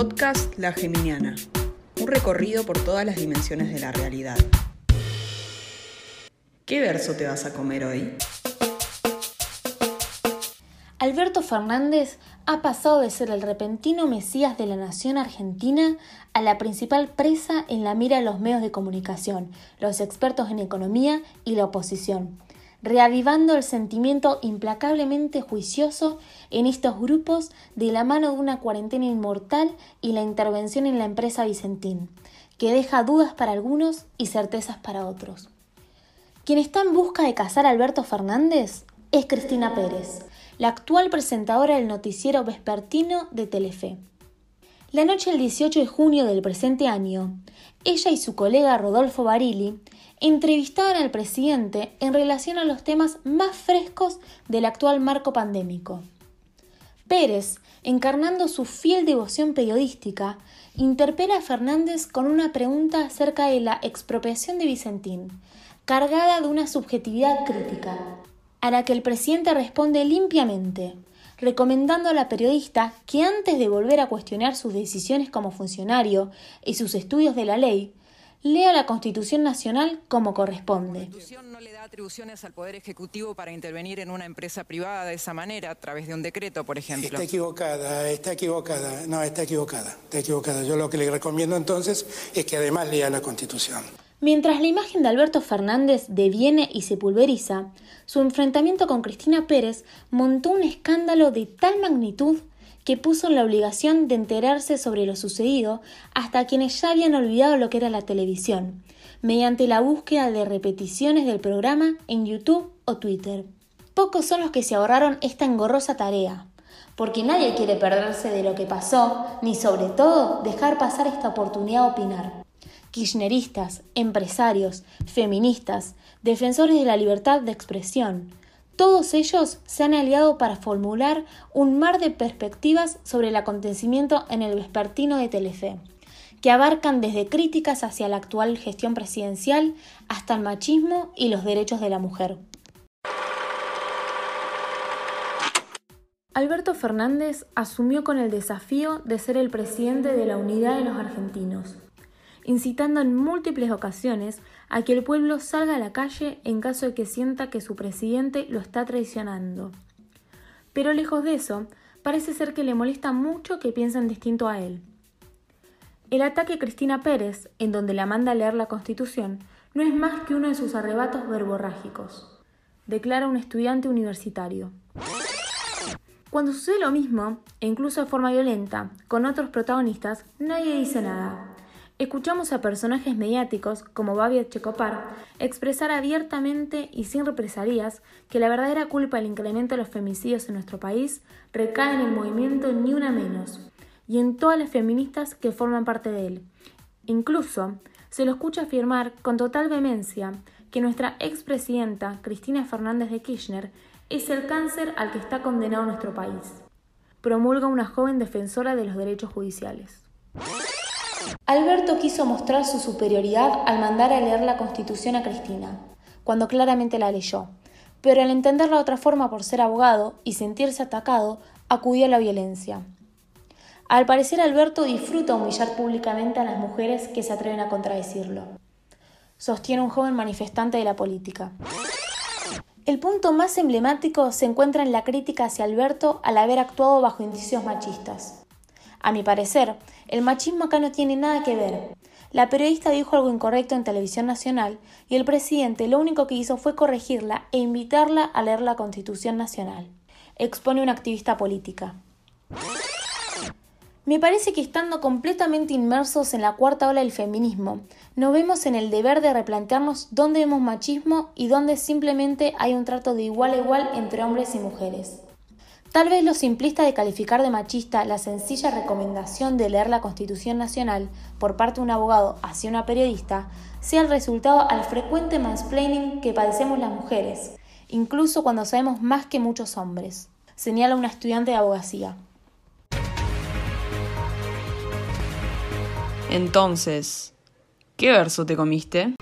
Podcast La Geminiana. Un recorrido por todas las dimensiones de la realidad. ¿Qué verso te vas a comer hoy? Alberto Fernández ha pasado de ser el repentino mesías de la nación argentina a la principal presa en la mira de los medios de comunicación, los expertos en economía y la oposición reavivando el sentimiento implacablemente juicioso en estos grupos de la mano de una cuarentena inmortal y la intervención en la empresa Vicentín, que deja dudas para algunos y certezas para otros. Quien está en busca de casar a Alberto Fernández es Cristina Pérez, la actual presentadora del noticiero vespertino de Telefe. La noche del 18 de junio del presente año, ella y su colega Rodolfo Barili entrevistaban al presidente en relación a los temas más frescos del actual marco pandémico. Pérez, encarnando su fiel devoción periodística, interpela a Fernández con una pregunta acerca de la expropiación de Vicentín, cargada de una subjetividad crítica, a la que el presidente responde limpiamente, recomendando a la periodista que antes de volver a cuestionar sus decisiones como funcionario y sus estudios de la ley, lea la Constitución Nacional como corresponde. La Constitución no le da atribuciones al Poder Ejecutivo para intervenir en una empresa privada de esa manera, a través de un decreto, por ejemplo. Está equivocada, está equivocada. No, está equivocada, está equivocada. Yo lo que le recomiendo entonces es que además lea la Constitución. Mientras la imagen de Alberto Fernández deviene y se pulveriza, su enfrentamiento con Cristina Pérez montó un escándalo de tal magnitud que puso en la obligación de enterarse sobre lo sucedido hasta quienes ya habían olvidado lo que era la televisión, mediante la búsqueda de repeticiones del programa en YouTube o Twitter. Pocos son los que se ahorraron esta engorrosa tarea, porque nadie quiere perderse de lo que pasó, ni sobre todo dejar pasar esta oportunidad de opinar. Kirchneristas, empresarios, feministas, defensores de la libertad de expresión, todos ellos se han aliado para formular un mar de perspectivas sobre el acontecimiento en el vespertino de Telefe, que abarcan desde críticas hacia la actual gestión presidencial hasta el machismo y los derechos de la mujer. Alberto Fernández asumió con el desafío de ser el presidente de la unidad de los argentinos, incitando en múltiples ocasiones a que el pueblo salga a la calle en caso de que sienta que su presidente lo está traicionando. Pero lejos de eso, parece ser que le molesta mucho que piensen distinto a él. El ataque a Cristina Pérez, en donde la manda a leer la Constitución, no es más que uno de sus arrebatos verborrágicos, declara un estudiante universitario. Cuando sucede lo mismo, e incluso de forma violenta, con otros protagonistas, nadie dice nada. Escuchamos a personajes mediáticos como Babia Checopar expresar abiertamente y sin represalias que la verdadera culpa del incremento de los femicidios en nuestro país recae en el movimiento Ni Una Menos y en todas las feministas que forman parte de él. Incluso se lo escucha afirmar con total vehemencia que nuestra expresidenta Cristina Fernández de Kirchner es el cáncer al que está condenado nuestro país. Promulga una joven defensora de los derechos judiciales. Alberto quiso mostrar su superioridad al mandar a leer la Constitución a Cristina, cuando claramente la leyó, pero al entenderla de otra forma por ser abogado y sentirse atacado, acudió a la violencia. Al parecer Alberto disfruta humillar públicamente a las mujeres que se atreven a contradecirlo. Sostiene un joven manifestante de la política. El punto más emblemático se encuentra en la crítica hacia Alberto al haber actuado bajo indicios machistas. A mi parecer, el machismo acá no tiene nada que ver. La periodista dijo algo incorrecto en televisión nacional y el presidente lo único que hizo fue corregirla e invitarla a leer la Constitución Nacional. Expone una activista política. Me parece que estando completamente inmersos en la cuarta ola del feminismo, nos vemos en el deber de replantearnos dónde vemos machismo y dónde simplemente hay un trato de igual a igual entre hombres y mujeres. Tal vez lo simplista de calificar de machista la sencilla recomendación de leer la Constitución Nacional por parte de un abogado hacia una periodista sea el resultado al frecuente mansplaining que padecemos las mujeres, incluso cuando sabemos más que muchos hombres, señala una estudiante de abogacía. Entonces, ¿qué verso te comiste?